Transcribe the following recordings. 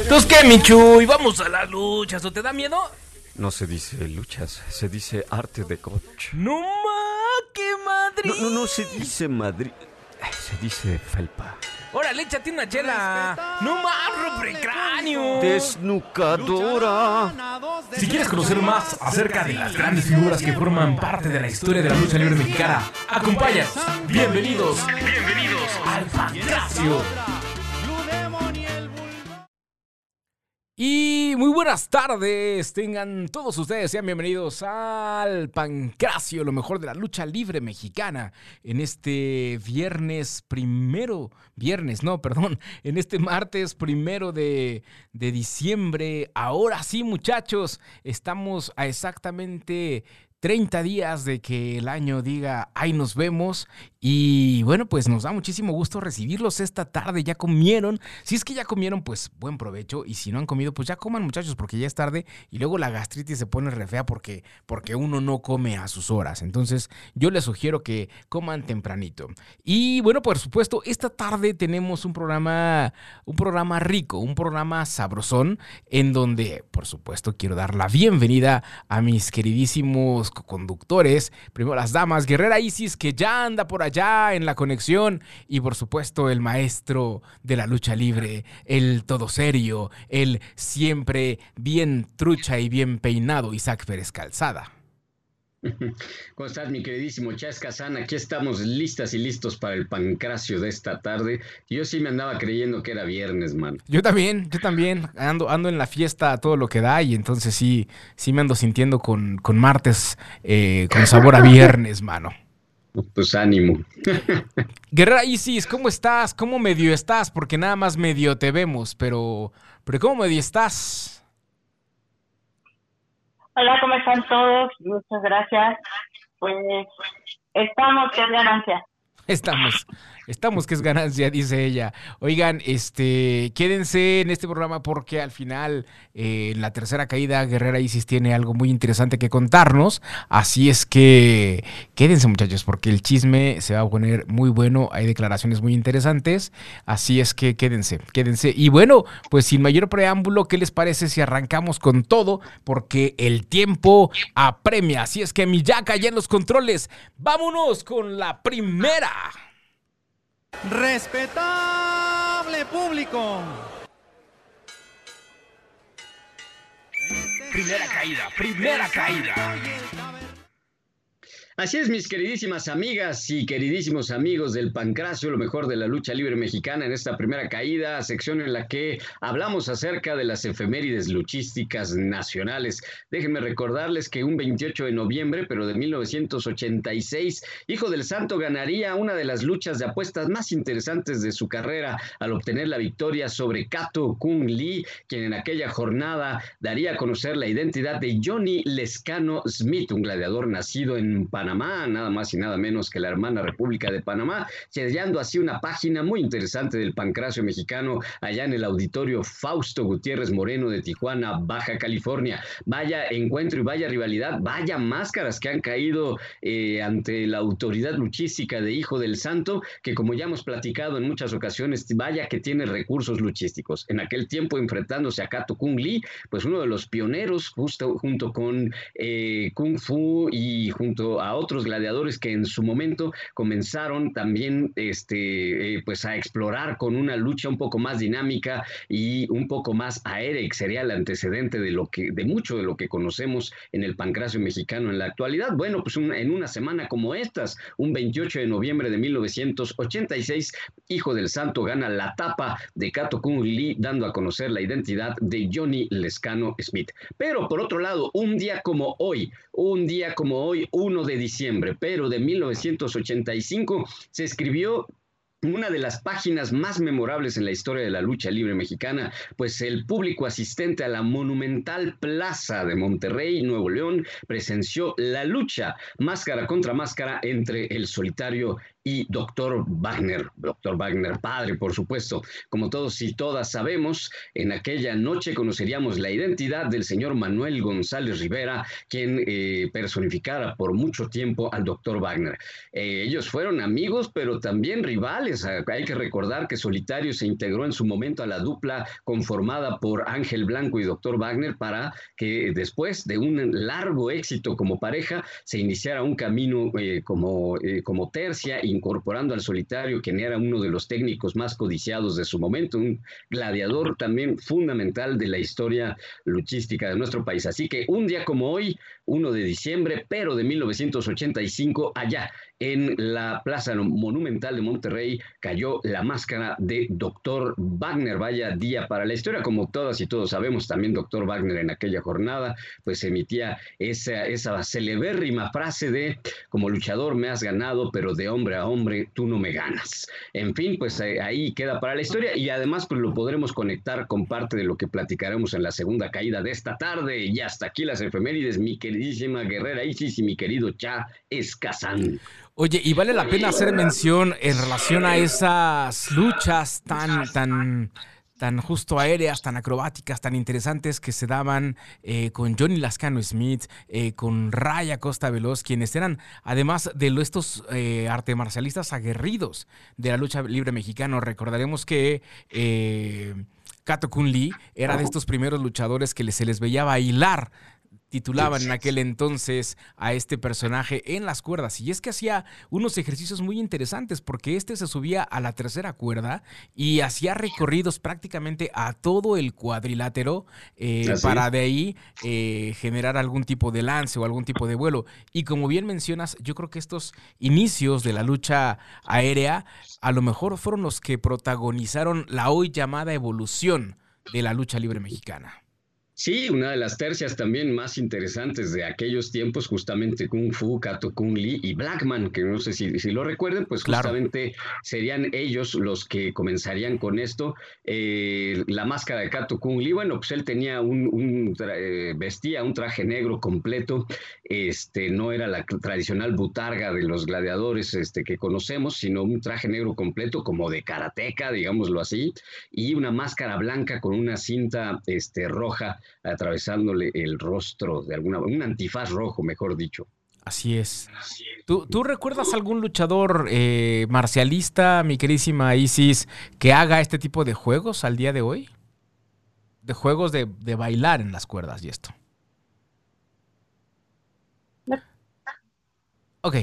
¿Entonces qué, Michu? ¿Y vamos a las luchas? ¿O te da miedo? No se dice luchas, se dice arte de coach. ¡No ma! ¡Qué Madrid! No, no, no se dice Madrid, se dice felpa. ¡Órale, échate una chela! ¡No más, rompecráneo! Desnucadora. Si quieres conocer más acerca de las grandes figuras que forman parte de la historia de la lucha libre mexicana, acompáñanos. Bienvenidos, bienvenidos al Pancracio. Y muy buenas tardes, tengan todos ustedes, sean bienvenidos al Pancracio, lo mejor de la lucha libre mexicana, en este viernes primero, viernes, no, perdón, en este martes primero de, de diciembre. Ahora sí, muchachos, estamos a exactamente 30 días de que el año diga, ahí nos vemos. Y bueno, pues nos da muchísimo gusto recibirlos esta tarde. Ya comieron. Si es que ya comieron, pues buen provecho. Y si no han comido, pues ya coman muchachos porque ya es tarde. Y luego la gastritis se pone re fea porque, porque uno no come a sus horas. Entonces yo les sugiero que coman tempranito. Y bueno, por supuesto, esta tarde tenemos un programa, un programa rico, un programa sabrosón, en donde, por supuesto, quiero dar la bienvenida a mis queridísimos conductores. Primero las damas, Guerrera Isis, que ya anda por allá en la conexión. Y por supuesto, el maestro de la lucha libre, el todo serio, el siempre bien trucha y bien peinado Isaac Pérez Calzada. ¿Cómo estás, mi queridísimo Chas Kazan? Aquí estamos listas y listos para el pancracio de esta tarde. Yo sí me andaba creyendo que era viernes, man. Yo también, yo también. Ando, ando en la fiesta a todo lo que da y entonces sí, sí me ando sintiendo con, con martes eh, con sabor a viernes, mano. Pues ánimo. Guerrera Isis, ¿cómo estás? ¿Cómo medio estás? Porque nada más medio te vemos, pero, pero ¿cómo medio estás? Hola, ¿cómo están todos? Muchas gracias. Pues estamos, que es ganancia. Estamos. Estamos que es ganancia, dice ella. Oigan, este, quédense en este programa porque al final, eh, en la tercera caída, Guerrera Isis tiene algo muy interesante que contarnos. Así es que quédense, muchachos, porque el chisme se va a poner muy bueno. Hay declaraciones muy interesantes. Así es que quédense, quédense. Y bueno, pues sin mayor preámbulo, ¿qué les parece si arrancamos con todo? Porque el tiempo apremia. Así es que Miyaka ya en los controles. Vámonos con la primera. Respetable público. Primera caída, primera caída. Así es, mis queridísimas amigas y queridísimos amigos del Pancracio, lo mejor de la lucha libre mexicana en esta primera caída, sección en la que hablamos acerca de las efemérides luchísticas nacionales. Déjenme recordarles que un 28 de noviembre, pero de 1986, Hijo del Santo ganaría una de las luchas de apuestas más interesantes de su carrera al obtener la victoria sobre Kato Kung Lee, quien en aquella jornada daría a conocer la identidad de Johnny Lescano Smith, un gladiador nacido en Panamá Panamá, nada más y nada menos que la hermana República de Panamá, sellando así una página muy interesante del pancracio mexicano allá en el auditorio Fausto Gutiérrez Moreno de Tijuana, Baja California. Vaya encuentro y vaya rivalidad, vaya máscaras que han caído eh, ante la autoridad luchística de Hijo del Santo, que como ya hemos platicado en muchas ocasiones, vaya que tiene recursos luchísticos. En aquel tiempo enfrentándose a Kato Kung Lee, pues uno de los pioneros justo junto con eh, Kung Fu y junto a otros gladiadores que en su momento comenzaron también este, eh, pues a explorar con una lucha un poco más dinámica y un poco más aérea, que sería el antecedente de lo que, de mucho de lo que conocemos en el pancracio mexicano en la actualidad. Bueno, pues en una semana como estas, un 28 de noviembre de 1986, Hijo del Santo gana la tapa de Kato Kung Lee, dando a conocer la identidad de Johnny Lescano Smith. Pero por otro lado, un día como hoy, un día como hoy, 1 de diciembre, pero de 1985 se escribió una de las páginas más memorables en la historia de la lucha libre mexicana, pues el público asistente a la monumental plaza de Monterrey, Nuevo León, presenció la lucha máscara contra máscara entre el solitario y Dr. Wagner, Dr. Wagner padre, por supuesto. Como todos y todas sabemos, en aquella noche conoceríamos la identidad del señor Manuel González Rivera, quien eh, personificara por mucho tiempo al Dr. Wagner. Eh, ellos fueron amigos, pero también rivales. Hay que recordar que Solitario se integró en su momento a la dupla conformada por Ángel Blanco y Dr. Wagner para que después de un largo éxito como pareja se iniciara un camino eh, como, como tercia, incorporando al Solitario, quien era uno de los técnicos más codiciados de su momento, un gladiador también fundamental de la historia luchística de nuestro país. Así que un día como hoy, 1 de diciembre, pero de 1985, allá en la Plaza Monumental de Monterrey cayó la máscara de Dr. Wagner. Vaya día para la historia, como todas y todos sabemos, también Dr. Wagner en aquella jornada, pues emitía esa, esa celebérrima frase de, como luchador me has ganado, pero de hombre a hombre tú no me ganas. En fin, pues ahí queda para la historia y además pues lo podremos conectar con parte de lo que platicaremos en la segunda caída de esta tarde. Y hasta aquí las efemérides, mi queridísima guerrera Isis y mi querido Cha Escazán. Oye, y vale la pena hacer mención en relación a esas luchas tan, tan, tan justo aéreas, tan acrobáticas, tan interesantes que se daban eh, con Johnny Lascano Smith, eh, con Raya Costa Veloz, quienes eran, además de estos eh, arte marcialistas aguerridos de la lucha libre mexicana. Recordaremos que Kato Kun Lee era de estos primeros luchadores que se les veía bailar titulaban en aquel entonces a este personaje en las cuerdas. Y es que hacía unos ejercicios muy interesantes porque este se subía a la tercera cuerda y hacía recorridos prácticamente a todo el cuadrilátero eh, ¿Ah, para de ahí eh, generar algún tipo de lance o algún tipo de vuelo. Y como bien mencionas, yo creo que estos inicios de la lucha aérea a lo mejor fueron los que protagonizaron la hoy llamada evolución de la lucha libre mexicana. Sí, una de las tercias también más interesantes de aquellos tiempos, justamente Kung Fu, Kato Kung Lee y Blackman, que no sé si, si lo recuerden, pues justamente serían ellos los que comenzarían con esto. Eh, la máscara de Kato Kung Lee, bueno, pues él tenía un, eh, vestía un traje negro completo, este, no era la tradicional butarga de los gladiadores este, que conocemos, sino un traje negro completo como de karateca, digámoslo así, y una máscara blanca con una cinta este, roja atravesándole el rostro de alguna un antifaz rojo, mejor dicho. Así es. ¿Tú, recuerdas algún luchador eh, marcialista, mi queridísima Isis, que haga este tipo de juegos al día de hoy? De juegos de, bailar en las cuerdas y esto. Ok.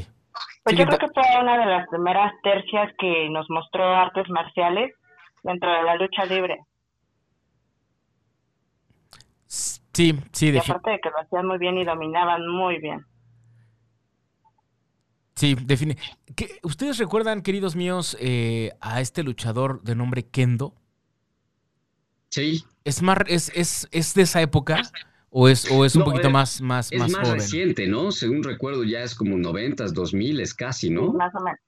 Pues yo creo que fue una de las primeras tercias que nos mostró artes marciales dentro de la lucha libre. Sí, sí, de aparte de que lo hacían muy bien y dominaban muy bien. Sí, define. ¿Ustedes recuerdan, queridos míos, eh, a este luchador de nombre Kendo? Sí. ¿Es, más, es, es, es de esa época? ¿O es, o es un poquito más, más, es más, reciente, ¿no? Según recuerdo, ya es como 90, 2000, es casi, ¿no? Más o menos.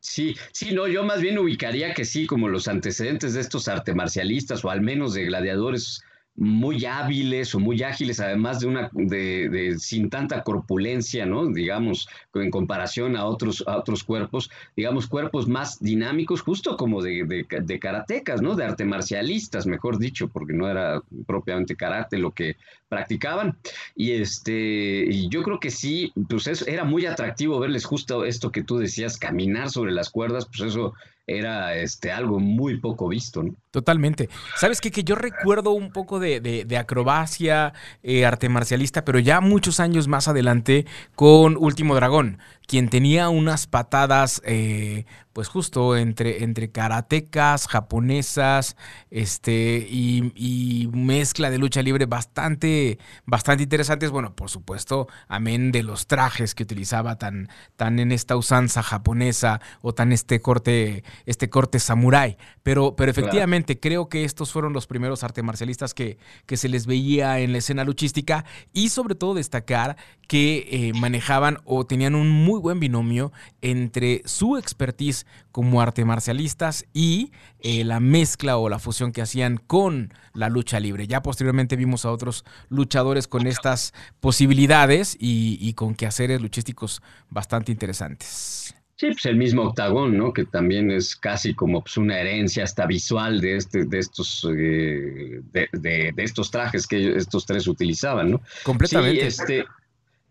Sí, sí, no, yo más bien ubicaría que sí, como los antecedentes de estos arte marcialistas o al menos de gladiadores muy hábiles o muy ágiles, además de una de, sin tanta corpulencia, ¿no? Digamos, en comparación a otros, a otros cuerpos, digamos, cuerpos más dinámicos, justo como de, de, karatecas, ¿no? De arte marcialistas, mejor dicho, porque no era propiamente karate lo que practicaban. Y este, y yo creo que sí, pues eso era muy atractivo verles justo esto que tú decías, caminar sobre las cuerdas, pues eso era este, algo muy poco visto. ¿no? Totalmente. ¿Sabes qué? Que yo recuerdo un poco de, de, acrobacia, eh, arte marcialista, pero ya muchos años más adelante con Último Dragón, quien tenía unas patadas eh, pues justo entre, entre karatecas, japonesas, este, y, mezcla de lucha libre bastante, bastante interesantes. Bueno, por supuesto, amén de los trajes que utilizaba tan, tan en esta usanza japonesa o tan este corte, este corte samurái. Pero, pero efectivamente, creo que estos fueron los primeros artes marcialistas que, que se les veía en la escena luchística y sobre todo destacar que eh, manejaban o tenían un muy buen binomio entre su expertise como arte marcialistas y eh, la mezcla o la fusión que hacían con la lucha libre. Ya posteriormente vimos a otros luchadores con estas posibilidades y, y con quehaceres luchísticos bastante interesantes. Sí, pues el mismo octagón, ¿no? Que también es casi como pues, una herencia hasta visual de, este, de, estos, eh, de, estos trajes que estos tres utilizaban, ¿no? Completamente. Sí, este,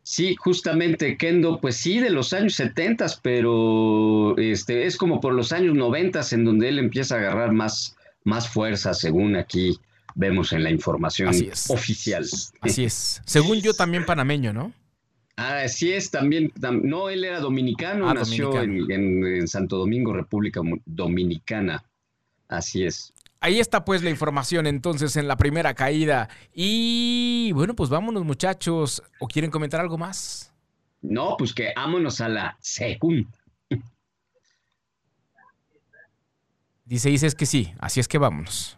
sí, justamente Kendo, pues sí, de los años 70, pero este, es como por los años 90 en donde él empieza a agarrar más, más fuerza, según aquí vemos en la información oficial. Así es. Según yo también panameño, ¿no? Así es, también, no, él era dominicano, ah, nació En, Santo Domingo, República Dominicana. Así es. Ahí está pues la información entonces en la primera caída. Y bueno, pues vámonos muchachos. ¿O quieren comentar algo más? No, pues que vámonos a la segunda. Dice, dices que sí, así es que vámonos.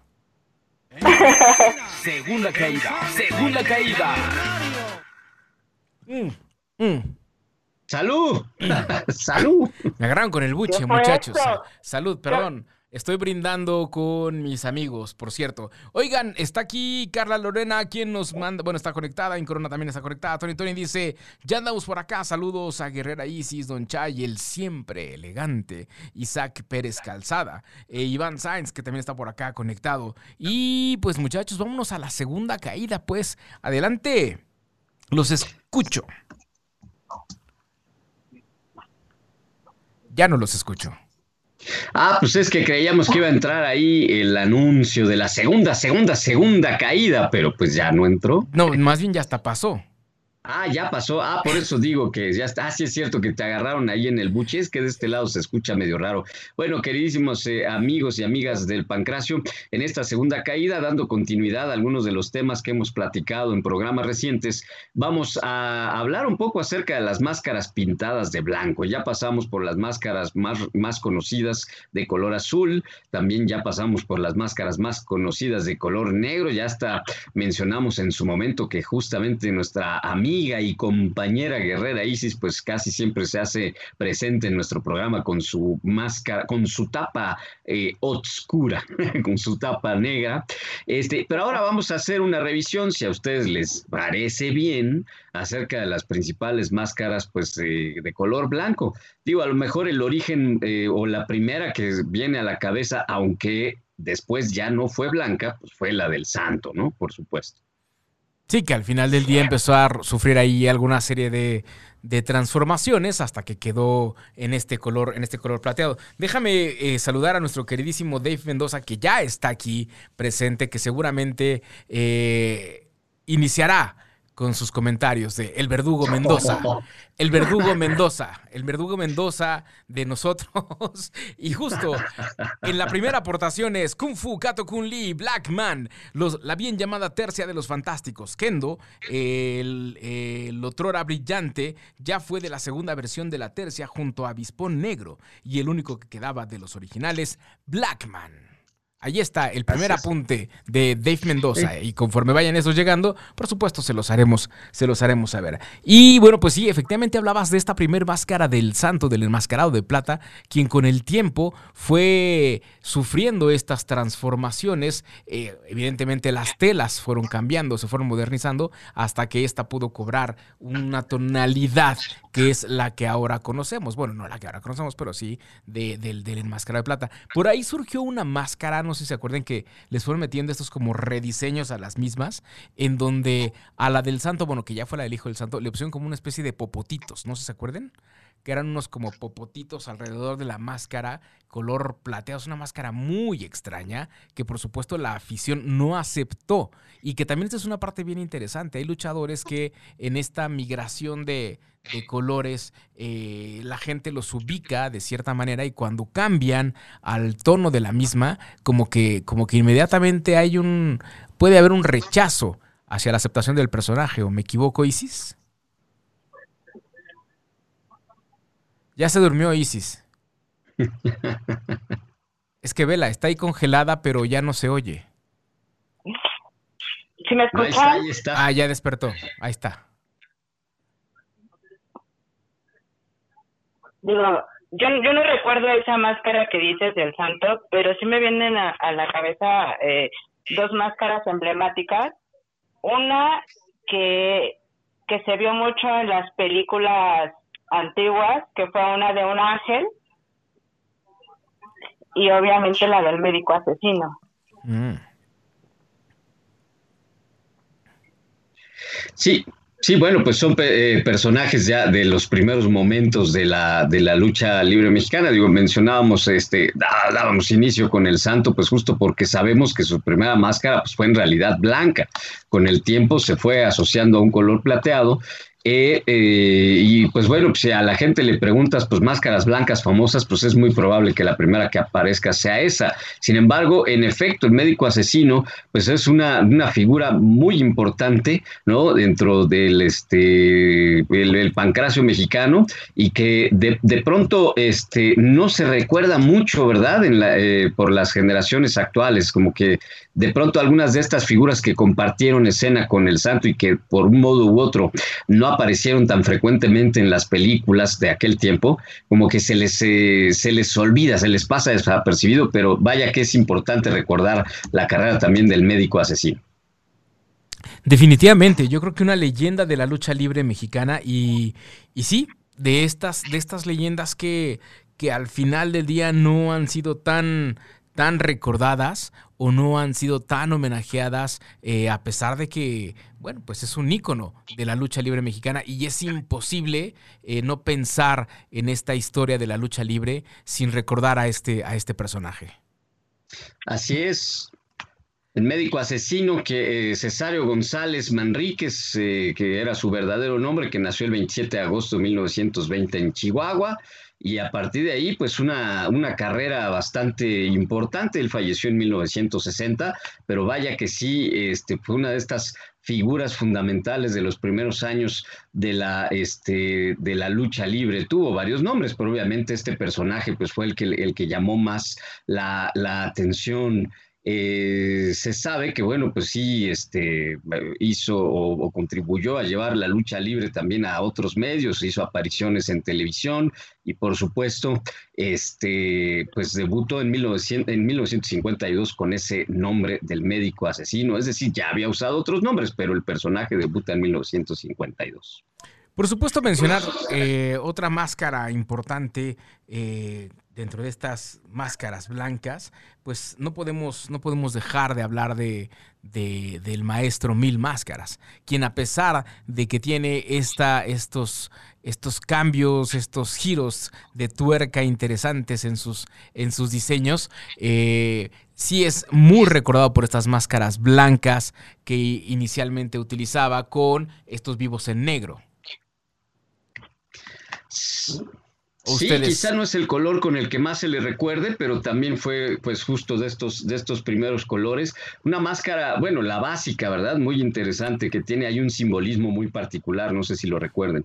segunda caída, segunda caída. Mm. Mm. ¡Salud! ¡Salud! Me agarraron con el buche, muchachos. Salud, perdón. Estoy brindando con mis amigos, por cierto. Oigan, está aquí Carla Lorena, quien nos manda, bueno, está conectada, en Corona también está conectada. Tony Tony dice, ya andamos por acá, saludos a Guerrera Isis, Don Chay, el siempre elegante, Isaac Pérez Calzada, e Iván Sainz, que también está por acá conectado. Y pues muchachos, vámonos a la segunda caída, pues, adelante. Los escucho. Ya no los escucho. Ah, pues es que creíamos que iba a entrar ahí el anuncio de la segunda, segunda, segunda caída, pero pues ya no entró. No, más bien ya hasta pasó. Ah, ya pasó. Ah, por eso digo que ya está. Ah, sí es cierto que te agarraron ahí en el buche. Es que de este lado se escucha medio raro. Bueno, queridísimos eh, amigos y amigas del Pancracio, en esta segunda caída, dando continuidad a algunos de los temas que hemos platicado en programas recientes, vamos a hablar un poco acerca de las máscaras pintadas de blanco. Ya pasamos por las máscaras más, más conocidas de color azul. También ya pasamos por las máscaras más conocidas de color negro. Ya hasta mencionamos en su momento que justamente nuestra amiga y compañera guerrera Isis, pues casi siempre se hace presente en nuestro programa con su máscara, con su tapa eh, oscura, con su tapa negra. Este, pero ahora vamos a hacer una revisión, si a ustedes les parece bien, acerca de las principales máscaras, pues eh, de color blanco. Digo, a lo mejor el origen eh, o la primera que viene a la cabeza, aunque después ya no fue blanca, pues fue la del santo, ¿no? Por supuesto. Sí, que al final del día empezó a sufrir ahí alguna serie de, transformaciones hasta que quedó en este color, en este color plateado. Déjame eh, saludar a nuestro queridísimo Dave Mendoza, que ya está aquí presente, que seguramente eh, iniciará con sus comentarios de El Verdugo Mendoza. El Verdugo Mendoza. El Verdugo Mendoza de nosotros. Y justo en la primera aportación es Kung Fu, Kato Kun Lee, Black Man, los, la bien llamada tercia de los fantásticos. Kendo, el, el otrora brillante, ya fue de la segunda versión de la tercia junto a Bispón Negro. Y el único que quedaba de los originales, Black Man. Ahí está el primer apunte de Dave Mendoza. Y conforme vayan esos llegando, por supuesto, se los haremos, se los haremos saber. Y bueno, pues sí, efectivamente hablabas de esta primer máscara del santo, del enmascarado de plata, quien con el tiempo fue sufriendo estas transformaciones. Eh, evidentemente las telas fueron cambiando, se fueron modernizando, hasta que esta pudo cobrar una tonalidad que es la que ahora conocemos. Bueno, no la que ahora conocemos, pero sí del, del enmascarado de plata. Por ahí surgió una máscara, no sé si se acuerdan que les fueron metiendo estos como rediseños a las mismas, en donde a la del santo, bueno, que ya fue la del hijo del santo, le pusieron como una especie de popotitos, no sé si se acuerdan que eran unos como popotitos alrededor de la máscara, color plateado. Es una máscara muy extraña que por supuesto la afición no aceptó y que también esta es una parte bien interesante. Hay luchadores que en esta migración de, colores eh, la gente los ubica de cierta manera y cuando cambian al tono de la misma, como que, como que inmediatamente hay un, puede haber un rechazo hacia la aceptación del personaje. ¿O me equivoco, Isis? Ya se durmió Isis. es que Vela está ahí congelada, pero ya no se oye. ¿Sí me escuchan? Ah, ya despertó. Ahí está. Digo, yo, yo no recuerdo esa máscara que dices del santo, pero sí me vienen a, la cabeza eh, dos máscaras emblemáticas. Una que, que se vio mucho en las películas antiguas, que fue una de un ángel y obviamente la del médico asesino. Mm. Sí, Sí, bueno, pues son eh, personajes ya de los primeros momentos de la, de la lucha libre mexicana. Digo, mencionábamos, este, dábamos inicio con el santo, pues justo porque sabemos que su primera máscara pues, fue en realidad blanca. Con el tiempo se fue asociando a un color plateado eh, y pues bueno, pues si a la gente le preguntas, pues máscaras blancas famosas, pues es muy probable que la primera que aparezca sea esa. Sin embargo, en efecto, el médico asesino, pues es una, una figura muy importante, ¿no? Dentro del este, el, pancracio mexicano y que de, de, pronto este, no se recuerda mucho, ¿verdad? En la, eh, por las generaciones actuales, como que de pronto algunas de estas figuras que compartieron escena con el santo y que por un modo u otro no aparecieron tan frecuentemente en las películas de aquel tiempo, como que se les, eh, se les olvida, se les pasa desapercibido, pero vaya que es importante recordar la carrera también del médico asesino. Definitivamente, yo creo que una leyenda de la lucha libre mexicana y, y sí, de estas, de estas leyendas que, que al final del día no han sido tan, tan recordadas o no han sido tan homenajeadas eh, a pesar de que, bueno, pues es un ícono de la lucha libre mexicana y es imposible eh, no pensar en esta historia de la lucha libre sin recordar a este, a este personaje. Así es. El médico asesino que eh, Cesario González Manríquez, que era su verdadero nombre, que nació el 27 de agosto de 1920 en Chihuahua, y a partir de ahí, pues una, una carrera bastante importante. Él falleció en 1960, pero vaya que sí, este, fue una de estas figuras fundamentales de los primeros años de la, este, de la lucha libre. Tuvo varios nombres, pero obviamente este personaje pues, fue el que, el que llamó más la, la atención eh, se sabe que, bueno, pues sí, este, hizo o, contribuyó a llevar la lucha libre también a otros medios, hizo apariciones en televisión y, por supuesto, este, pues debutó en, 1900, en 1952 con ese nombre del médico asesino, es decir, ya había usado otros nombres, pero el personaje debuta en 1952. Por supuesto, mencionar eh, otra máscara importante eh, dentro de estas máscaras blancas, pues no podemos, no podemos dejar de hablar de, del maestro Mil Máscaras, quien a pesar de que tiene esta, estos, estos cambios, estos giros de tuerca interesantes en sus, en sus diseños, eh, sí es muy recordado por estas máscaras blancas que inicialmente utilizaba con estos vivos en negro. Sí, quizá no es el color con el que más se le recuerde, pero también fue pues justo de estos, de estos primeros colores. Una máscara, bueno, la básica, ¿verdad? Muy interesante, que tiene ahí un simbolismo muy particular, no sé si lo recuerden.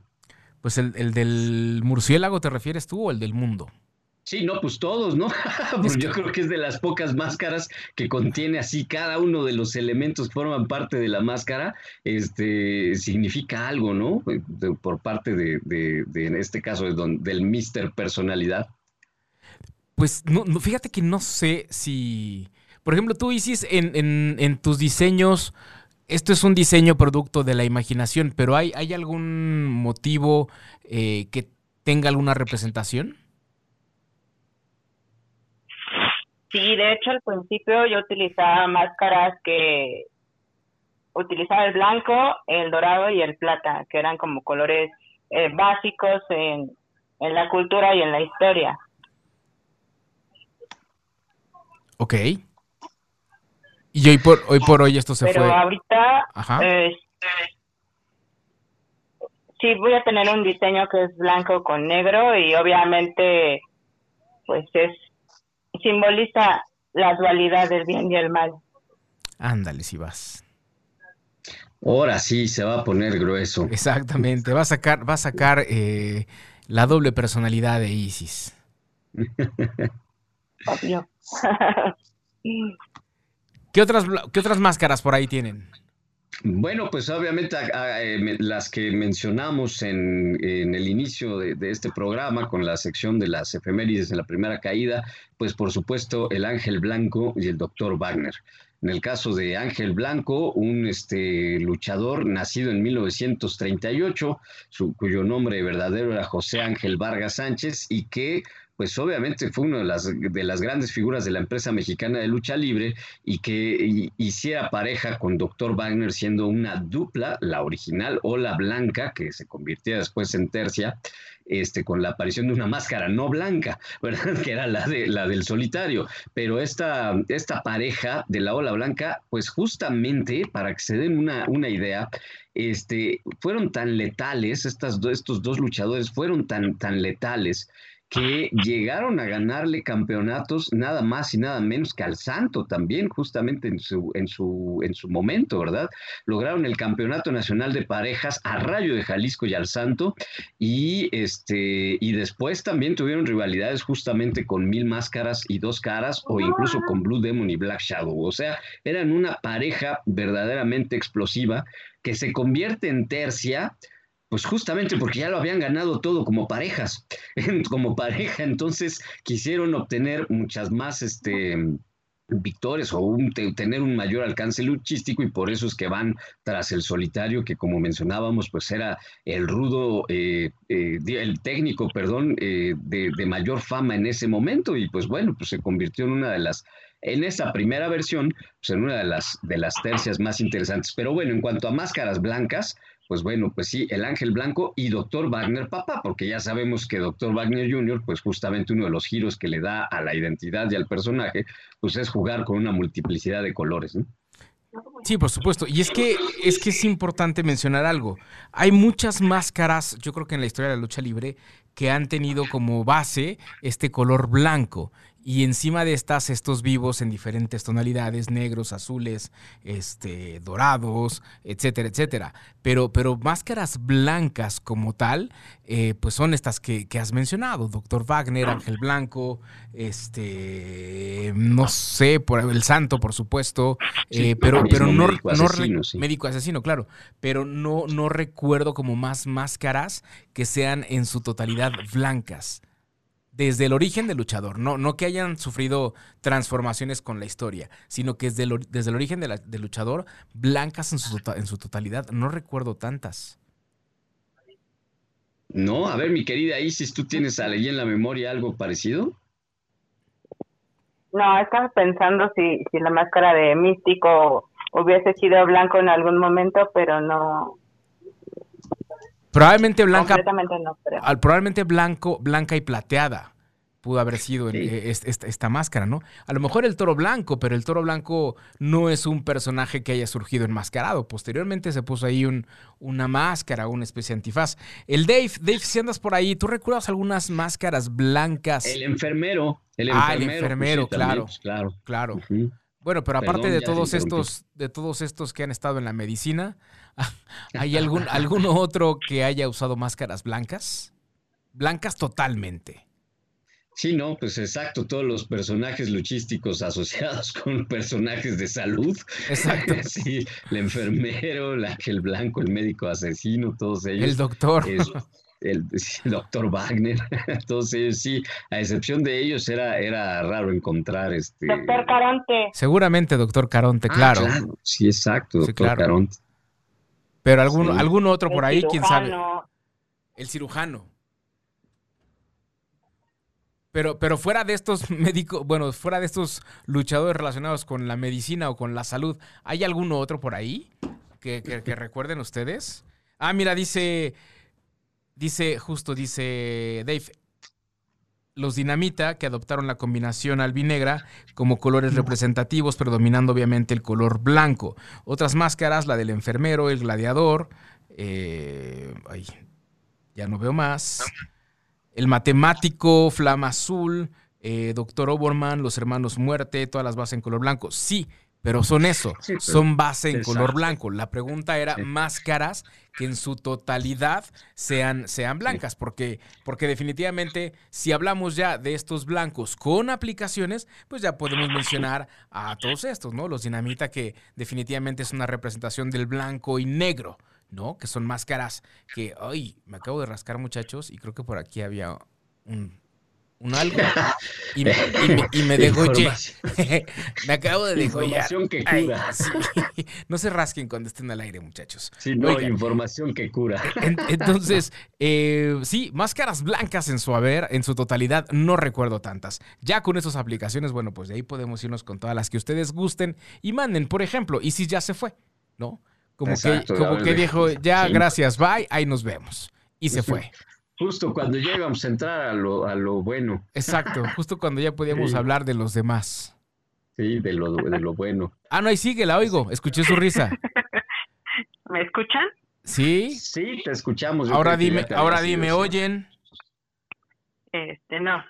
Pues el, el del murciélago te refieres tú o el del mundo? Sí, no, pues todos, ¿no? pues yo creo que es de las pocas máscaras que contiene así, cada uno de los elementos forman parte de la máscara, este, significa algo, ¿no? por parte de, de, en este caso, del Mister Personalidad. Pues no, fíjate que no sé si, por ejemplo, tú Isis, en, en, en tus diseños, esto es un diseño producto de la imaginación, pero ¿hay, hay algún motivo eh, que tenga alguna representación? Sí, de hecho al principio yo utilizaba máscaras que utilizaba el blanco, el dorado y el plata, que eran como colores eh, básicos en, en la cultura y en la historia. Ok. Y hoy por hoy por hoy esto se fue. Pero ahorita sí voy a tener un diseño que es blanco con negro y obviamente pues es simboliza la dualidad del bien y el mal. Ándale, si vas. Ahora sí se va a poner grueso. Exactamente, va a sacar, va a sacar eh, la doble personalidad de Isis. ¿Qué otras, ¿Qué otras máscaras por ahí tienen? Bueno, pues obviamente eh, las que mencionamos en, el inicio de, este programa con la sección de las efemérides en la primera caída, pues por supuesto el ángel blanco y el doctor Wagner. En el caso de Ángel Blanco, un este, luchador nacido en 1938, su, cuyo nombre verdadero era José Ángel Vargas Sánchez y que pues obviamente fue una de las, de las grandes figuras de la empresa mexicana de lucha libre y que hiciera pareja con Dr. Wagner siendo una dupla, la original o la blanca, que se convirtió después en tercia, este, con la aparición de una máscara no blanca, ¿verdad? Que era la, de, la del solitario. Pero esta, esta pareja de la ola blanca, pues justamente, para que se den una, una idea, este, fueron tan letales, estas, estos dos luchadores fueron tan, tan letales que llegaron a ganarle campeonatos nada más y nada menos que al Santo también, justamente en su, en su, en su momento, ¿verdad? Lograron el campeonato nacional de parejas a Rayo de Jalisco y al Santo, y este, y después también tuvieron rivalidades justamente con Mil Máscaras y Dos Caras, o incluso con Blue Demon y Black Shadow. O sea, eran una pareja verdaderamente explosiva que se convierte en tercia pues justamente porque ya lo habían ganado todo como parejas, como pareja, entonces quisieron obtener muchas más este, victorias o tener un mayor alcance luchístico y por eso es que van tras el solitario que como mencionábamos pues era el rudo, eh, eh, el técnico, perdón, eh, de, de, mayor fama en ese momento y pues bueno, pues se convirtió en una de las en esa primera versión, pues en una de las, de las tercias más interesantes. Pero bueno, en cuanto a máscaras blancas, pues bueno, pues sí, el Ángel Blanco y Doctor Wagner papá, porque ya sabemos que Doctor Wagner Jr., pues justamente uno de los giros que le da a la identidad y al personaje, pues es jugar con una multiplicidad de colores, ¿no? Sí, por supuesto. Y es que, es que es importante mencionar algo. Hay muchas máscaras, yo creo que en la historia de la lucha libre, que han tenido como base este color blanco y encima de estas estos vivos en diferentes tonalidades, negros, azules, este, dorados, etcétera, etcétera. Pero, pero máscaras blancas como tal, eh, pues son estas que, has mencionado, Doctor Wagner, Ángel Blanco, este, no sé, por el Santo, por supuesto, eh, pero, pero no, médico asesino, médico asesino, claro, pero no, no recuerdo como más máscaras que sean en su totalidad blancas desde el origen del luchador, no, no que hayan sufrido transformaciones con la historia, sino que desde el, desde el origen del luchador, blancas en su, tota, en su totalidad. No recuerdo tantas. No, a ver, mi querida Isis, ¿tú tienes ahí en la memoria algo parecido? No, estaba pensando si, si la máscara de místico hubiese sido blanco en algún momento, pero no, Probablemente blanca. probablemente blanco, blanca y plateada pudo haber sido eh, esta, máscara, ¿no? A lo mejor el toro blanco, pero el toro blanco no es un personaje que haya surgido enmascarado. Posteriormente se puso ahí un, una máscara, una especie de antifaz. El Dave, Dave, si andas por ahí, ¿tú recuerdas algunas máscaras blancas? El enfermero. El enfermero ah, el enfermero, pues claro, pues, claro. Claro. Bueno, pero aparte de todos estos, de todos estos que han estado en la medicina, ¿Hay algún, alguno otro que haya usado máscaras blancas? Blancas totalmente. Sí, no, pues exacto, todos los personajes luchísticos asociados con personajes de salud. Exacto. Sí, el enfermero, el ángel blanco, el médico asesino, todos ellos. El doctor. el, doctor Wagner, ellos sí, a excepción de ellos era, era raro encontrar este. Doctor Caronte. Seguramente, doctor Caronte, ah, claro. Sí, exacto, doctor Caronte. Pero algún, algún otro por ahí, quién sabe. El cirujano. Pero, pero fuera de estos médicos, bueno, fuera de estos luchadores relacionados con la medicina o con la salud, ¿hay alguno otro por ahí que, que recuerden ustedes? Ah, mira, dice, dice, justo dice Dave, los Dinamita, que adoptaron la combinación albinegra como colores representativos, predominando obviamente el color blanco. Otras máscaras, la del enfermero, el gladiador, eh, ya no veo más. El matemático, Flama Azul, eh, Doctor Oberman, Los Hermanos Muerte, todas las bases en color blanco. Sí, pero son eso, son base en color blanco. La pregunta era máscaras que en su totalidad sean, sean blancas, porque, porque definitivamente si hablamos ya de estos blancos con aplicaciones, pues ya podemos mencionar a todos estos, ¿no? Los dinamita que definitivamente es una representación del blanco y negro, ¿no? Que son máscaras que, ay, me acabo de rascar muchachos y creo que por aquí había un un algo y, me, y me, degollé. me acabo de degollar. Información que cura. No se rasquen cuando estén al aire, muchachos. Sí, no, información que cura. entonces, eh, sí, máscaras blancas en su haber, en su totalidad, no recuerdo tantas. Ya con esas aplicaciones, bueno, pues de ahí podemos irnos con todas las que ustedes gusten y manden, por ejemplo, y si ya se fue, ¿no? Como que, como que dijo, ya, gracias, bye, ahí nos vemos. Y se fue. Justo cuando ya íbamos a entrar a lo, a lo bueno. Exacto, justo cuando ya podíamos hablar de los demás. Sí, de lo, de lo bueno. Ah, no, ahí sigue, la oigo. Escuché su risa. ¿Me escuchan? Sí. Sí, te escuchamos. ahora dime, ahora dime, ¿oyen? Este, no.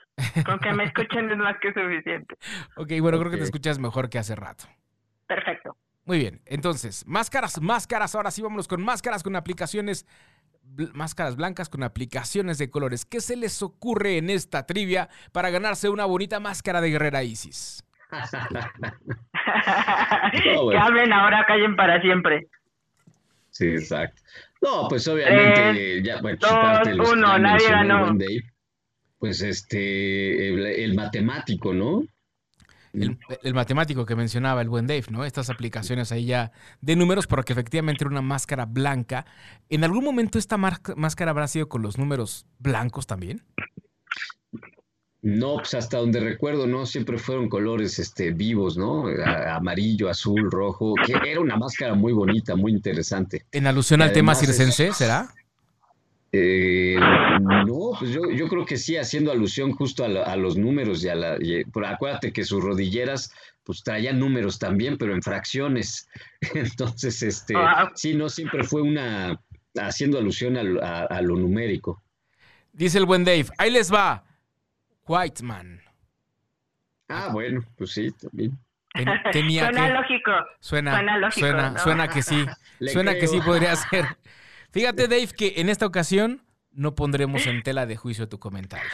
Con que me escuchen es más que suficiente. Ok, bueno, creo que te escuchas mejor que hace rato. Perfecto. Muy bien, entonces, máscaras, máscaras, ahora sí vámonos con máscaras, con aplicaciones máscaras blancas con aplicaciones de colores. ¿Qué se les ocurre en esta trivia para ganarse una bonita máscara de guerrera Isis? Que hablen ahora, callen para siempre. Sí, exacto. No, pues obviamente, ya, bueno, dos, uno, nadie ganó. pues este, el matemático, ¿no? El, matemático que mencionaba el buen Dave, ¿no? Estas aplicaciones ahí ya de números, porque efectivamente era una máscara blanca. ¿En algún momento esta máscara habrá sido con los números blancos también? No, pues hasta donde recuerdo, ¿no? Siempre fueron colores este, vivos, ¿no? amarillo, azul, rojo, que era una máscara muy bonita, muy interesante. ¿En alusión al tema circense, será? Eh, no, pues yo, yo, creo que sí, haciendo alusión justo a, los números y a la. acuérdate que sus rodilleras pues traían números también, pero en fracciones. Entonces, este, ah. sí, no siempre fue una haciendo alusión a, lo numérico. Dice el buen Dave, ahí les va. Whiteman. Ah, bueno, pues sí, también. suena lógico. Suena, lógico. Suena, suena que sí. suena que sí podría ser. Fíjate, Dave, que en esta ocasión no pondremos en tela de juicio tu comentario.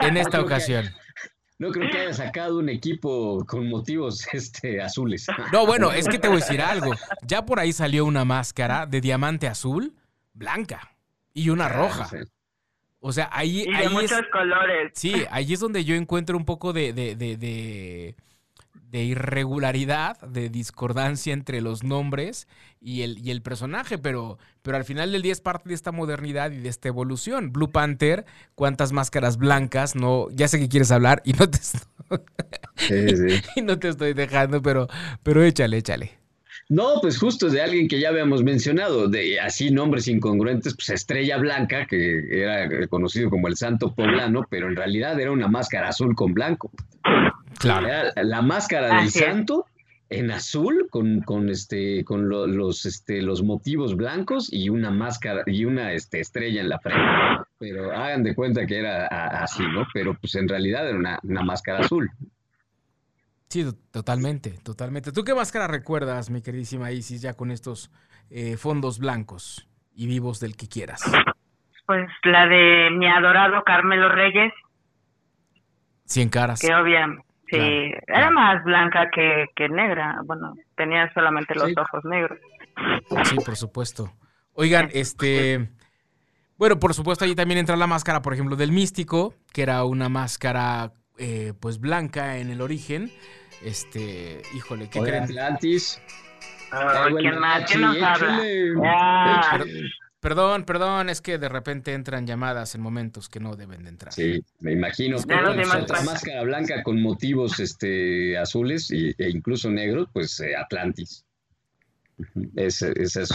En, esta ocasión. no creo que haya sacado un equipo con motivos este, azules. No, bueno, es que te voy a decir algo. Ya por ahí salió una máscara de diamante azul, blanca, y una ah, roja. O sea, ahí... Y de muchos colores. Sí, ahí es donde yo encuentro un poco de de irregularidad, de discordancia entre los nombres y el, y el personaje, pero, pero al final del día es parte de esta modernidad y de esta evolución. Blue Panther, cuántas máscaras blancas, no, ya sé que quieres hablar y no te estoy, y no te estoy dejando, pero, pero échale, échale. No, pues justo de alguien que ya habíamos mencionado, de así nombres incongruentes, pues Estrella Blanca, que era conocido como el Santo Poblano, pero en realidad era una máscara azul con blanco. Claro. la máscara del santo en azul con, con este con los este los motivos blancos y una máscara y una este, estrella en la frente. Pero hagan de cuenta que era así no pero pues en realidad era una, máscara azul. Sí totalmente totalmente. Tú qué máscara recuerdas mi queridísima Isis ya con estos eh, fondos blancos y vivos del que quieras pues la de mi adorado Carmelo Reyes. Cien caras. Que obviamente Sí, era más blanca que, negra. Bueno, tenía solamente los ojos negros. Sí, por supuesto. Oigan, este. Bueno, por supuesto, ahí también entra la máscara, por ejemplo, del místico, que era una máscara, eh, pues, blanca en el origen. Este, híjole, ¿qué creen? Atlantis. ¿Quién más? ¿Quién nos Perdón, perdón, es que de repente entran llamadas en momentos que no deben de entrar. Sí, me imagino. otra máscara blanca con motivos este, azules e, incluso negros, pues eh, Atlantis. Esa es, es,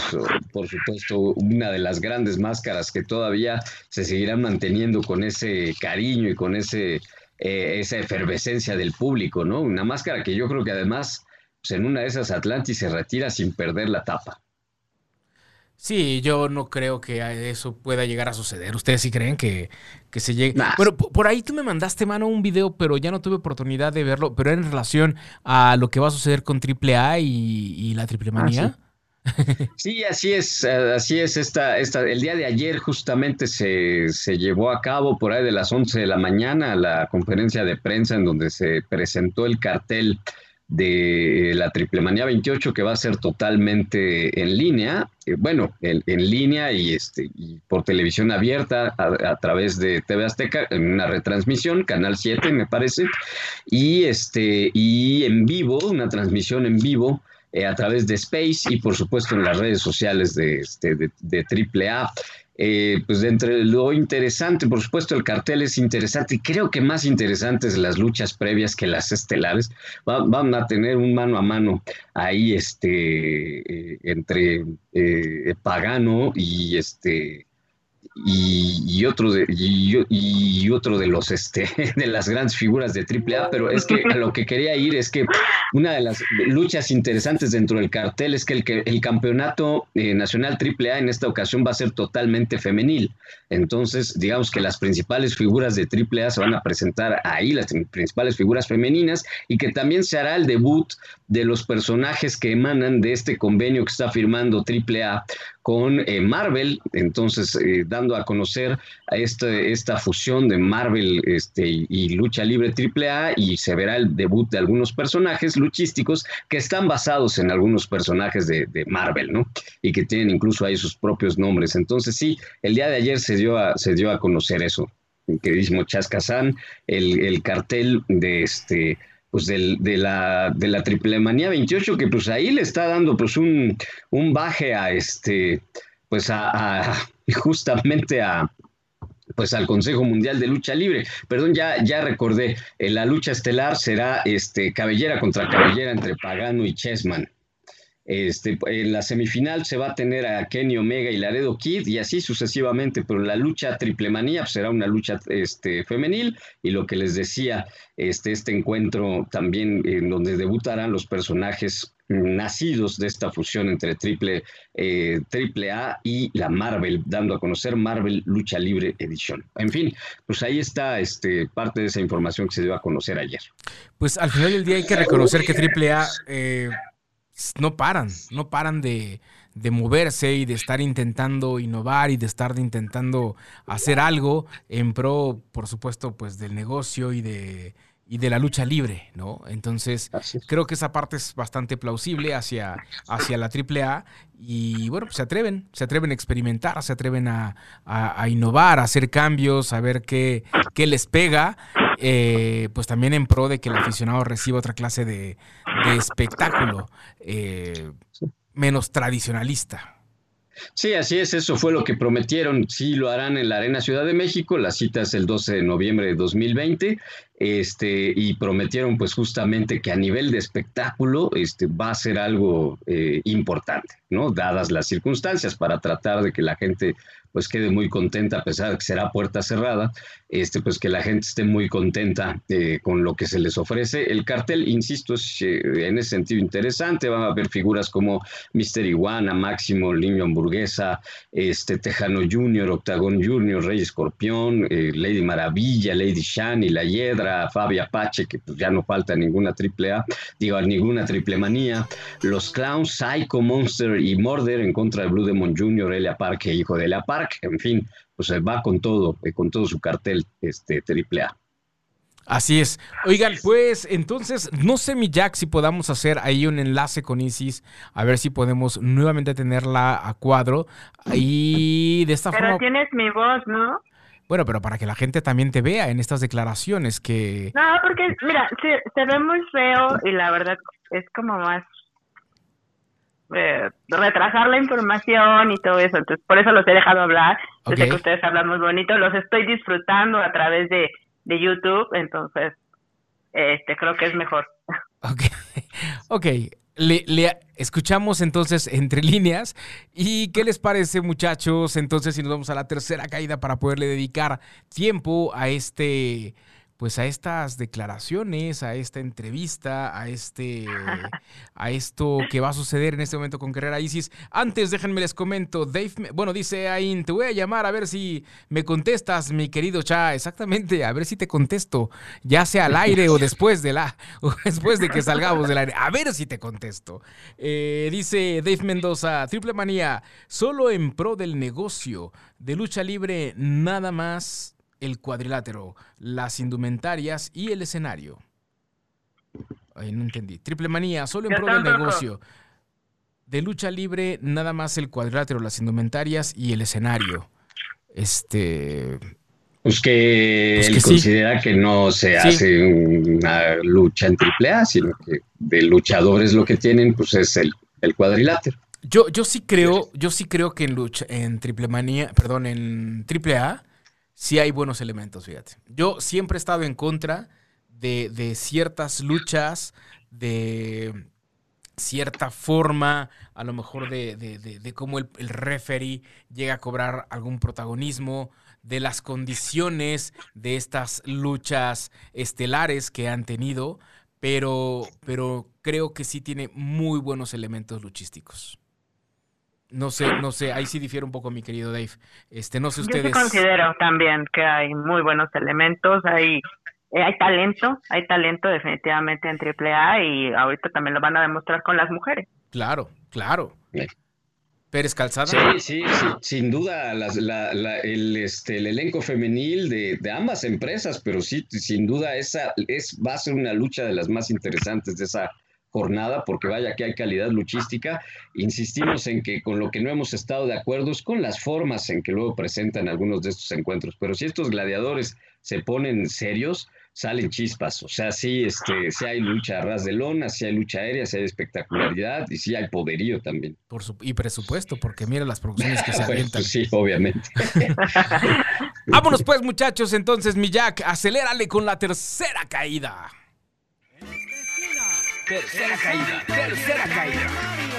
por supuesto, una de las grandes máscaras que todavía se seguirán manteniendo con ese cariño y con ese, eh, esa efervescencia del público, ¿no? Una máscara que yo creo que además, pues en una de esas Atlantis se retira sin perder la tapa. Sí, yo no creo que eso pueda llegar a suceder. ¿Ustedes sí creen que, se llegue? Bueno, por ahí tú me mandaste, mano, un video, pero ya no tuve oportunidad de verlo, pero en relación a lo que va a suceder con AAA y, y la Triple Manía. sí. así es, así es. Esta, esta, el día de ayer justamente se, se llevó a cabo por ahí de las 11 de la mañana la conferencia de prensa en donde se presentó el cartel de la Triple Manía 28 que va a ser totalmente en línea, eh, bueno, en, línea y, este, y por televisión abierta a, través de TV Azteca, en una retransmisión, Canal 7 me parece, y, este, y en vivo, una transmisión en vivo. Eh, a través de Space y por supuesto en las redes sociales de, este, de, de AAA. Eh, pues entre lo interesante, por supuesto el cartel es interesante y creo que más interesantes las luchas previas que las estelares. van a tener un mano a mano ahí este, eh, entre eh, Pagano y este y, otro de y, otro de los este de las grandes figuras de AAA, pero es que a lo que quería ir es que una de las luchas interesantes dentro del cartel es que el, que el campeonato eh, nacional AAA en esta ocasión va a ser totalmente femenil. Entonces, digamos que las principales figuras de AAA se van a presentar ahí, las principales figuras femeninas, y que también se hará el debut de los personajes que emanan de este convenio que está firmando AAA con eh, Marvel, entonces eh, dando a conocer a este, esta fusión de Marvel este, y, lucha libre AAA y se verá el debut de algunos personajes luchísticos que están basados en algunos personajes de, Marvel, ¿no? Y que tienen incluso ahí sus propios nombres. Entonces sí, el día de ayer se dio a, se dio a conocer eso, el queridísimo Chascazán, el, el cartel de este pues del, de, la, de la triple manía 28, que pues ahí le está dando pues un, un baje a este, pues a, justamente a, pues al Consejo Mundial de Lucha Libre. Perdón, ya, ya recordé, eh, la lucha estelar será este, cabellera contra cabellera entre Pagano y Chessman. Este, en la semifinal se va a tener a Kenny Omega y Laredo Kid y así sucesivamente, pero la lucha triple manía pues, será una lucha este, femenil y lo que les decía, este, este encuentro también en donde debutarán los personajes nacidos de esta fusión entre triple, eh, triple A y la Marvel, dando a conocer Marvel Lucha Libre Edición. En fin, pues ahí está este, parte de esa información que se dio a conocer ayer. Pues al final del día hay que reconocer que triple A... Eh no paran, no paran de, moverse y de estar intentando innovar y de estar intentando hacer algo en pro, por supuesto, pues del negocio y de, y de la lucha libre, ¿no? Entonces, creo que esa parte es bastante plausible hacia, hacia la AAA y bueno, pues se atreven, se atreven a experimentar, se atreven a, innovar, a hacer cambios, a ver qué, qué les pega eh, pues también en pro de que el aficionado reciba otra clase de, espectáculo eh, menos tradicionalista. Sí, así es, eso fue lo que prometieron. Sí, lo harán en la Arena Ciudad de México. La cita es el 12 de noviembre de 2020. Este, y prometieron, pues, justamente que a nivel de espectáculo este, va a ser algo eh, importante, ¿no? Dadas las circunstancias, para tratar de que la gente pues quede muy contenta, a pesar de que será puerta cerrada, este, pues que la gente esté muy contenta eh, con lo que se les ofrece. El cartel, insisto, es eh, en ese sentido interesante, van a haber figuras como Mister Iguana, Máximo, Niño Hamburguesa, este, Tejano Junior, Octagon Junior, Rey Escorpión, eh, Lady Maravilla, Lady Shani, La Hiedra, Fabia Apache, que pues ya no falta ninguna triple A, digo, ninguna triple manía, los Clowns, Psycho, Monster y Murder en contra de Blue Demon Junior, Elia Parque, hijo de Elia Park, en fin, pues va con todo, eh, con todo su cartel este triple A. Así es. Oigan, pues entonces, no sé, mi Jack, si podamos hacer ahí un enlace con Isis, a ver si podemos nuevamente tenerla a cuadro. Y de esta forma. Pero tienes mi voz, ¿no? Bueno, pero para que la gente también te vea en estas declaraciones que... No, porque, mira, se, se ve muy feo y la verdad es como más eh, retrasar la información y todo eso. Entonces, por eso los he dejado hablar. Desde que ustedes hablan muy bonito, los estoy disfrutando a través de, de YouTube, entonces, este, creo que es mejor. Ok, ok. Le, le, escuchamos entonces entre líneas. ¿Y qué les parece, muchachos? Entonces, si nos vamos a la tercera caída para poderle dedicar tiempo a este pues a estas declaraciones, a esta entrevista, a este a esto que va a suceder en este momento con Carrera Isis. Antes déjenme les comento, Dave, bueno, dice Ain, te voy a llamar a ver si me contestas, mi querido Cha, exactamente, a ver si te contesto, ya sea al aire o después de la o después de que salgamos del aire, a ver si te contesto. Eh, dice Dave Mendoza, Triple Manía, solo en pro del negocio de lucha libre nada más el cuadrilátero, las indumentarias y el escenario. Ay, no entendí. Triple manía, solo en pro del negocio. De lucha libre, nada más el cuadrilátero, las indumentarias y el escenario. Este. Pues que pues él considera que no se hace una lucha en triple A, sino que de luchadores lo que tienen, pues es el, el cuadrilátero. Yo, yo sí creo, yo sí creo que en lucha, en triple manía, perdón, en triple A, sí hay buenos elementos, fíjate. Yo siempre he estado en contra de, de ciertas luchas, de cierta forma, a lo mejor de, de, de, cómo el, el, referee llega a cobrar algún protagonismo, de las condiciones de estas luchas estelares que han tenido, pero, pero creo que sí tiene muy buenos elementos luchísticos. No sé, no sé, ahí sí difiere un poco mi querido Dave. Este, no sé ustedes. Yo considero también que hay muy buenos elementos, hay eh, hay talento, hay talento definitivamente en AAA y ahorita también lo van a demostrar con las mujeres. Claro, claro. Pérez Calzada. Sí, sí, sin duda el, este, el elenco femenil de, ambas empresas, pero sí, sin duda esa es, va a ser una lucha de las más interesantes de esa jornada, porque vaya que hay calidad luchística. Insistimos en que con lo que no hemos estado de acuerdo es con las formas en que luego presentan algunos de estos encuentros, pero si estos gladiadores se ponen serios, salen chispas. O sea, sí, este, sí hay lucha a ras de lona, sí hay lucha aérea, sí hay espectacularidad y sí hay poderío también. Por su, y presupuesto, porque mira las producciones que se avientan. sí, obviamente. Vámonos pues, muchachos. Entonces, mi Jack, acelérale con la tercera caída. Tercera caída, tercera caída.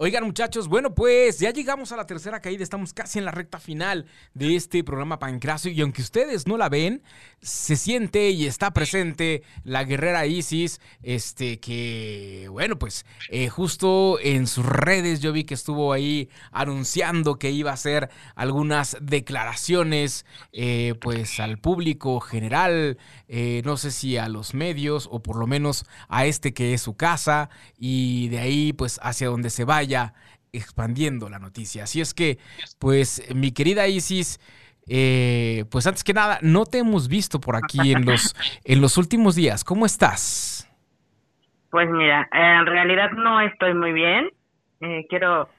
Oigan muchachos, bueno pues ya llegamos a la tercera caída, estamos casi en la recta final de este programa Pancracio y aunque ustedes no la ven, se siente y está presente la guerrera Isis, este que bueno pues eh, justo en sus redes yo vi que estuvo ahí anunciando que iba a hacer algunas declaraciones eh, pues al público general, eh, no sé si a los medios o por lo menos a este que es su casa y de ahí pues hacia donde se vaya expandiendo la noticia. Así es que, pues, mi querida Isis, eh, pues antes que nada, no te hemos visto por aquí en los, en los últimos días. ¿Cómo estás? Pues mira, en realidad no estoy muy bien. Eh, quiero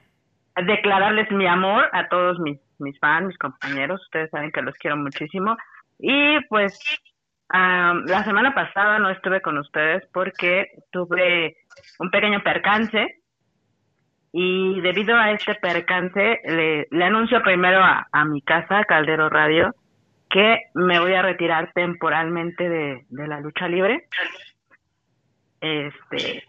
declararles mi amor a todos mis, mis fans, mis compañeros. Ustedes saben que los quiero muchísimo. Y pues la semana pasada no estuve con ustedes porque tuve un pequeño percance y debido a este percance le, le anuncio primero a, a, mi casa, Caldero Radio, que me voy a retirar temporalmente de, de la lucha libre. Este,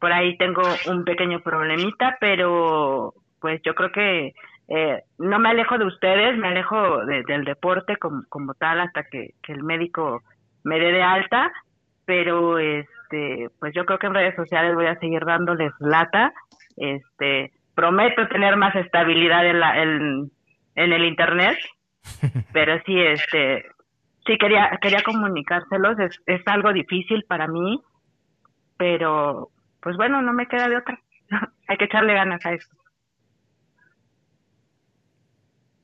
por ahí tengo un pequeño problemita, pero pues yo creo que eh, no me alejo de ustedes, me alejo del deporte como, como tal hasta que, que el médico me dé de alta, pero este, pues yo creo que en redes sociales voy a seguir dándoles lata este, prometo tener más estabilidad en, la, en, el internet, pero sí, este, sí quería, quería comunicárselos, es, es algo difícil para mí, pero pues bueno, no me queda de otra. Hay que echarle ganas a esto.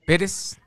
Pérez.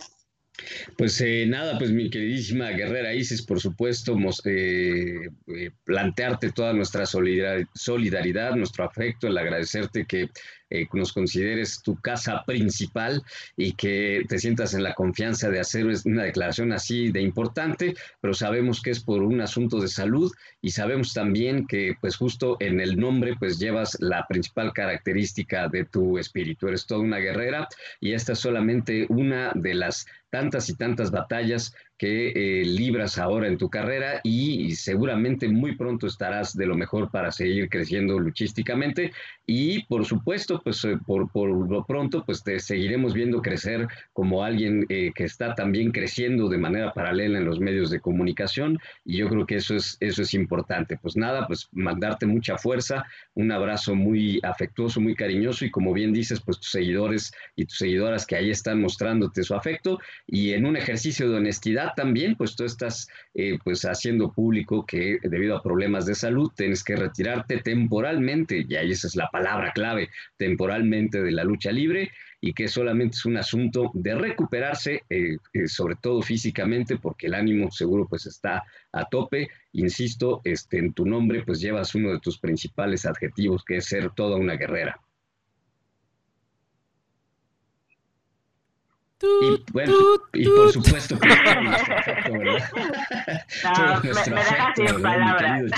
Pues eh, nada, pues mi queridísima guerrera Isis, por supuesto, eh, eh, plantearte toda nuestra solidaridad, nuestro afecto, el agradecerte que eh, nos consideres tu casa principal y que te sientas en la confianza de hacer una declaración así de importante, pero sabemos que es por un asunto de salud y sabemos también que pues justo en el nombre pues llevas la principal característica de tu espíritu, eres toda una guerrera y esta es solamente una de las tantas y tantas batallas que eh, libras ahora en tu carrera y seguramente muy pronto estarás de lo mejor para seguir creciendo luchísticamente. Y por supuesto pues eh, por, lo pronto pues te seguiremos viendo crecer como alguien eh, que está también creciendo de manera paralela en los medios de comunicación. Y yo creo que eso es eso es importante. Pues nada pues mandarte mucha fuerza un abrazo muy afectuoso muy cariñoso y como bien dices pues tus seguidores y tus seguidoras que ahí están mostrándote su afecto. Y en un ejercicio de honestidad también, pues tú estás eh, pues haciendo público que debido a problemas de salud tienes que retirarte temporalmente, y ahí esa es la palabra clave, temporalmente de la lucha libre y que solamente es un asunto de recuperarse, eh, eh, sobre todo físicamente, porque el ánimo seguro pues está a tope. Insisto, este, en tu nombre pues llevas uno de tus principales adjetivos, que es ser toda una guerrera. Y bueno, y por supuesto que nuestro afecto, ¿verdad? No, nuestro me, afecto, sin palabras.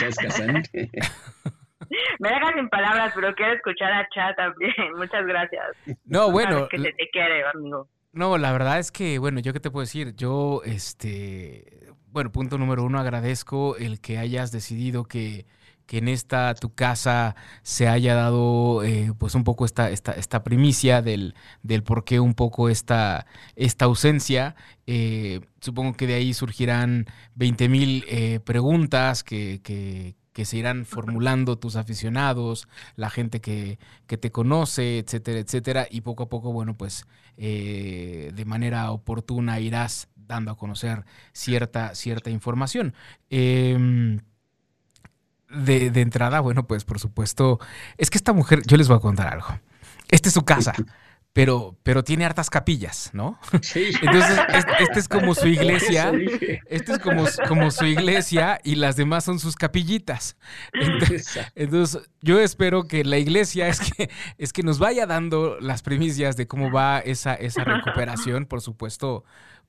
me dejas sin palabras, pero quiero escuchar a Chat también. Muchas gracias. No, bueno. Que se te quiere, amigo. No, la verdad es que, bueno, yo qué te puedo decir, yo, este, bueno, punto número uno, agradezco el que hayas decidido que que en esta tu casa se haya dado eh, pues un poco esta, esta, esta primicia del, del, por qué un poco esta, esta ausencia. Eh, supongo que de ahí surgirán 20 mil eh, preguntas que, que, que, se irán formulando tus aficionados, la gente que, que, te conoce, etcétera, etcétera. Y poco a poco, bueno, pues de manera oportuna irás dando a conocer cierta, cierta información. De, de, entrada, bueno, pues por supuesto, es que esta mujer, yo les voy a contar algo. Esta es su casa. Pero, pero tiene hartas capillas, ¿no? Sí. Entonces, este, es como su iglesia. Este es como, como su iglesia y las demás son sus capillitas. Entonces, entonces, yo espero que la iglesia es que, es que nos vaya dando las primicias de cómo va esa, esa recuperación. Por supuesto,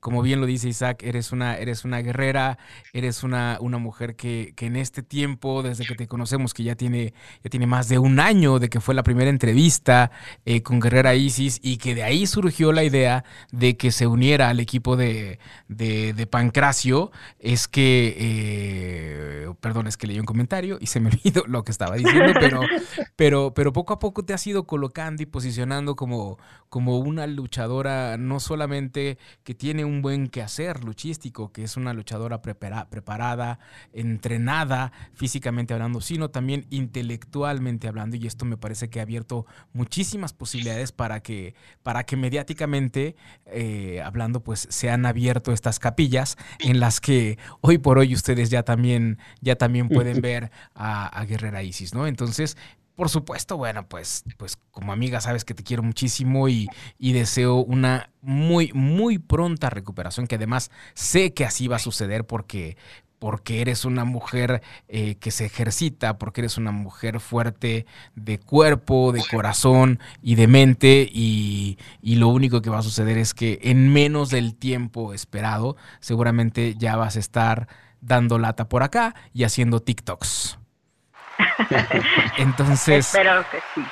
como bien lo dice Isaac, eres una, eres una guerrera, eres una, una mujer que, que, en este tiempo, desde que te conocemos, que ya tiene, ya tiene más de un año de que fue la primera entrevista eh, con Guerrera Isis y que de ahí surgió la idea de que se uniera al equipo de, de, Pancracio, es que, eh, perdón, es que leí un comentario y se me olvidó lo que estaba diciendo, pero, pero, pero poco a poco te has ido colocando y posicionando como, como una luchadora, no solamente que tiene un un buen quehacer luchístico, que es una luchadora preparada, entrenada físicamente hablando, sino también intelectualmente hablando. Y esto me parece que ha abierto muchísimas posibilidades para que, para que mediáticamente eh, hablando, pues se han abierto estas capillas en las que hoy por hoy ustedes ya también, ya también pueden ver a, a Guerrera Isis, ¿no? Entonces, por supuesto, bueno, pues, pues como amiga sabes que te quiero muchísimo y, deseo una muy, muy pronta recuperación, que además sé que así va a suceder porque, porque eres una mujer eh, que se ejercita, porque eres una mujer fuerte de cuerpo, de corazón y de mente y, y, lo único que va a suceder es que en menos del tiempo esperado seguramente ya vas a estar dando lata por acá y haciendo TikToks. Entonces,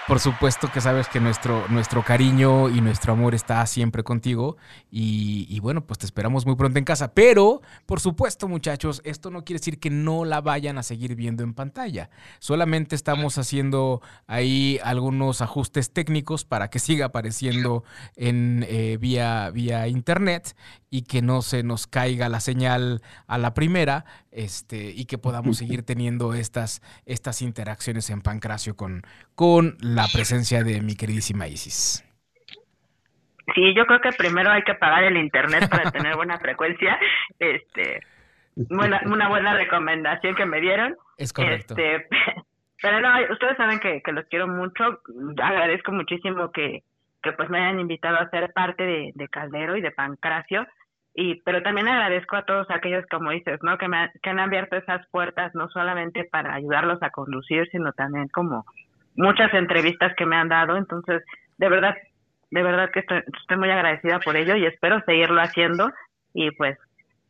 por supuesto que sabes que nuestro, nuestro cariño y nuestro amor está siempre contigo y, bueno, pues te esperamos muy pronto en casa. Pero, por supuesto, muchachos, esto no quiere decir que no la vayan a seguir viendo en pantalla. Solamente estamos haciendo ahí algunos ajustes técnicos para que siga apareciendo en eh, vía, vía internet y que no se nos caiga la señal a la primera este, y que podamos seguir teniendo estas, estas interacciones en Pancracio con, con la presencia de mi queridísima Isis. Sí, yo creo que primero hay que pagar el internet para tener buena frecuencia. Este, buena, una buena recomendación que me dieron. Es correcto. Este, pero no, ustedes saben que, que los quiero mucho. Agradezco muchísimo que, que pues me hayan invitado a ser parte de, de Caldero y de Pancracio y pero también agradezco a todos aquellos como dices no que me que han abierto esas puertas no solamente para ayudarlos a conducir sino también como muchas entrevistas que me han dado. Entonces de verdad de verdad que estoy, estoy muy agradecida por ello y espero seguirlo haciendo. Y pues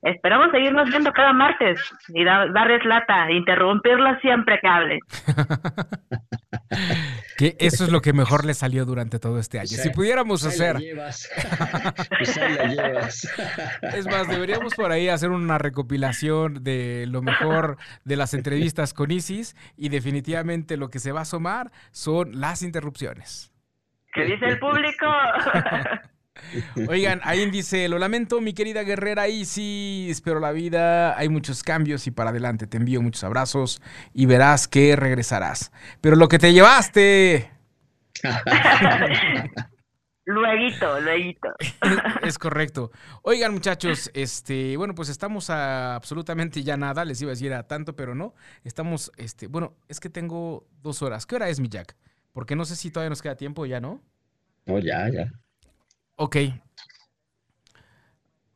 esperamos seguirnos viendo cada martes y darles lata interrumpirlos siempre que hablen Que eso es lo que mejor le salió durante todo este año. si pudiéramos hacer. Pues es más, deberíamos por ahí hacer una recopilación de lo mejor de las entrevistas con Isis y definitivamente lo que se va a asomar son las interrupciones. ¿Qué dice el público? Oigan, ahí dice, lo lamento, mi querida guerrera Isis, pero la vida hay muchos cambios y para adelante. Te envío muchos abrazos y verás que regresarás. Pero lo que te llevaste. Lueguito, lueguito. es correcto. Oigan, muchachos, este, bueno, pues estamos a absolutamente ya nada, les iba a decir a tanto, pero no. Estamos, este, bueno, es que tengo dos horas. ¿Qué hora es mi Jack? Porque no sé si todavía nos queda tiempo, ya, ¿no? No, ya, ya. Ok.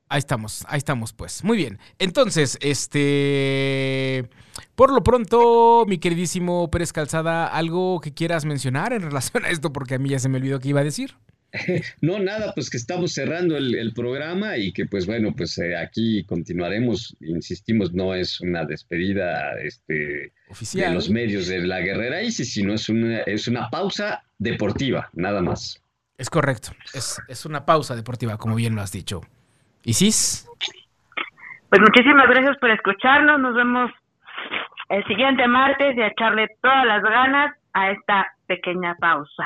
Ahí estamos, ahí estamos, pues. Muy bien. Entonces, este. Por lo pronto, mi queridísimo Pérez Calzada, ¿algo que quieras mencionar en relación a esto? Porque a mí ya se me olvidó que iba a decir. No, nada, pues que estamos cerrando el, programa y que pues bueno, pues eh, aquí continuaremos, insistimos, no es una despedida este, Oficial. de los medios de la guerrera Isis, sino es una, es una pausa deportiva, nada más. Es correcto, es, es una pausa deportiva, como bien lo has dicho. Isis. Pues muchísimas gracias por escucharnos, nos vemos el siguiente martes y a echarle todas las ganas a esta pequeña pausa.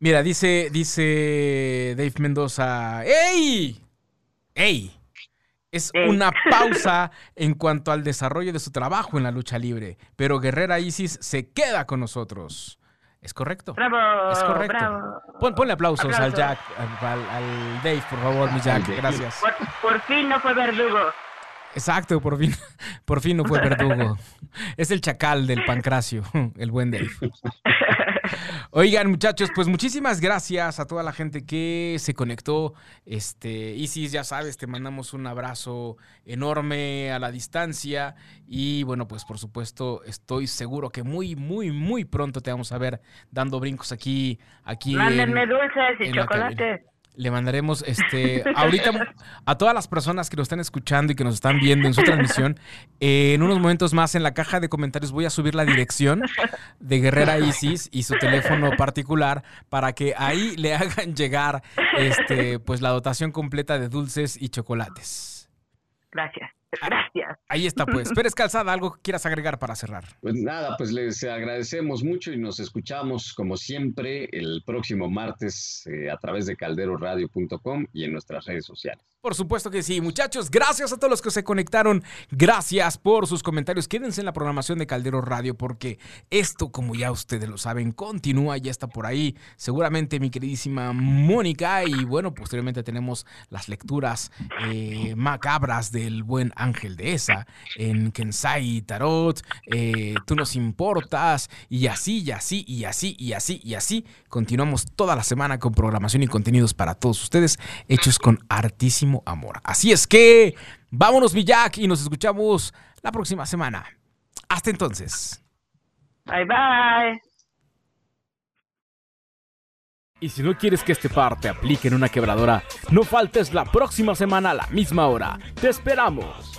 Mira, dice, dice Dave Mendoza, ¡Ey! ¡Ey! Es una pausa en cuanto al desarrollo de su trabajo en la lucha libre, pero Guerrera Isis se queda con nosotros. ¿Es correcto? Bravo. Es correcto. ponle aplausos al Jack, al, Dave, por favor, mi Jack. Gracias. por fin no fue verdugo. Exacto, por fin, por fin no fue verdugo. Es el chacal del pancracio, el buen Dave. Oigan, muchachos, pues muchísimas gracias a toda la gente que se conectó. Este, Isis, ya sabes, te mandamos un abrazo enorme a la distancia. Y bueno, pues por supuesto, estoy seguro que muy, muy, muy pronto te vamos a ver dando brincos aquí. aquí Mándenme dulces y chocolates le mandaremos este ahorita a todas las personas que nos están escuchando y que nos están viendo en su transmisión. en unos momentos más en la caja de comentarios voy a subir la dirección de Guerrera Isis y su teléfono particular para que ahí le hagan llegar este pues la dotación completa de dulces y chocolates. Gracias. Gracias. Ahí está, pues. Pérez Calzada, ¿algo que quieras agregar para cerrar? Pues nada, pues les agradecemos mucho y nos escuchamos como siempre el próximo martes eh, a través de calderoradio.com y en nuestras redes sociales. Por supuesto que sí, muchachos. Gracias a todos los que se conectaron. Gracias por sus comentarios. Quédense en la programación de Caldero Radio porque esto, como ya ustedes lo saben, continúa, ya está por ahí. Seguramente mi queridísima Mónica y bueno, posteriormente tenemos las lecturas eh, macabras del buen Ángel de esa en Kensai Tarot. Eh, tú nos importas y así, y así, y así, y así, y así. Continuamos toda la semana con programación y contenidos para todos ustedes hechos con artísimo amor. Así es que vámonos, mi Jack, y nos escuchamos la próxima semana. Hasta entonces. Bye bye. Y si no quieres que este par te aplique en una quebradora, no faltes la próxima semana a la misma hora. Te esperamos.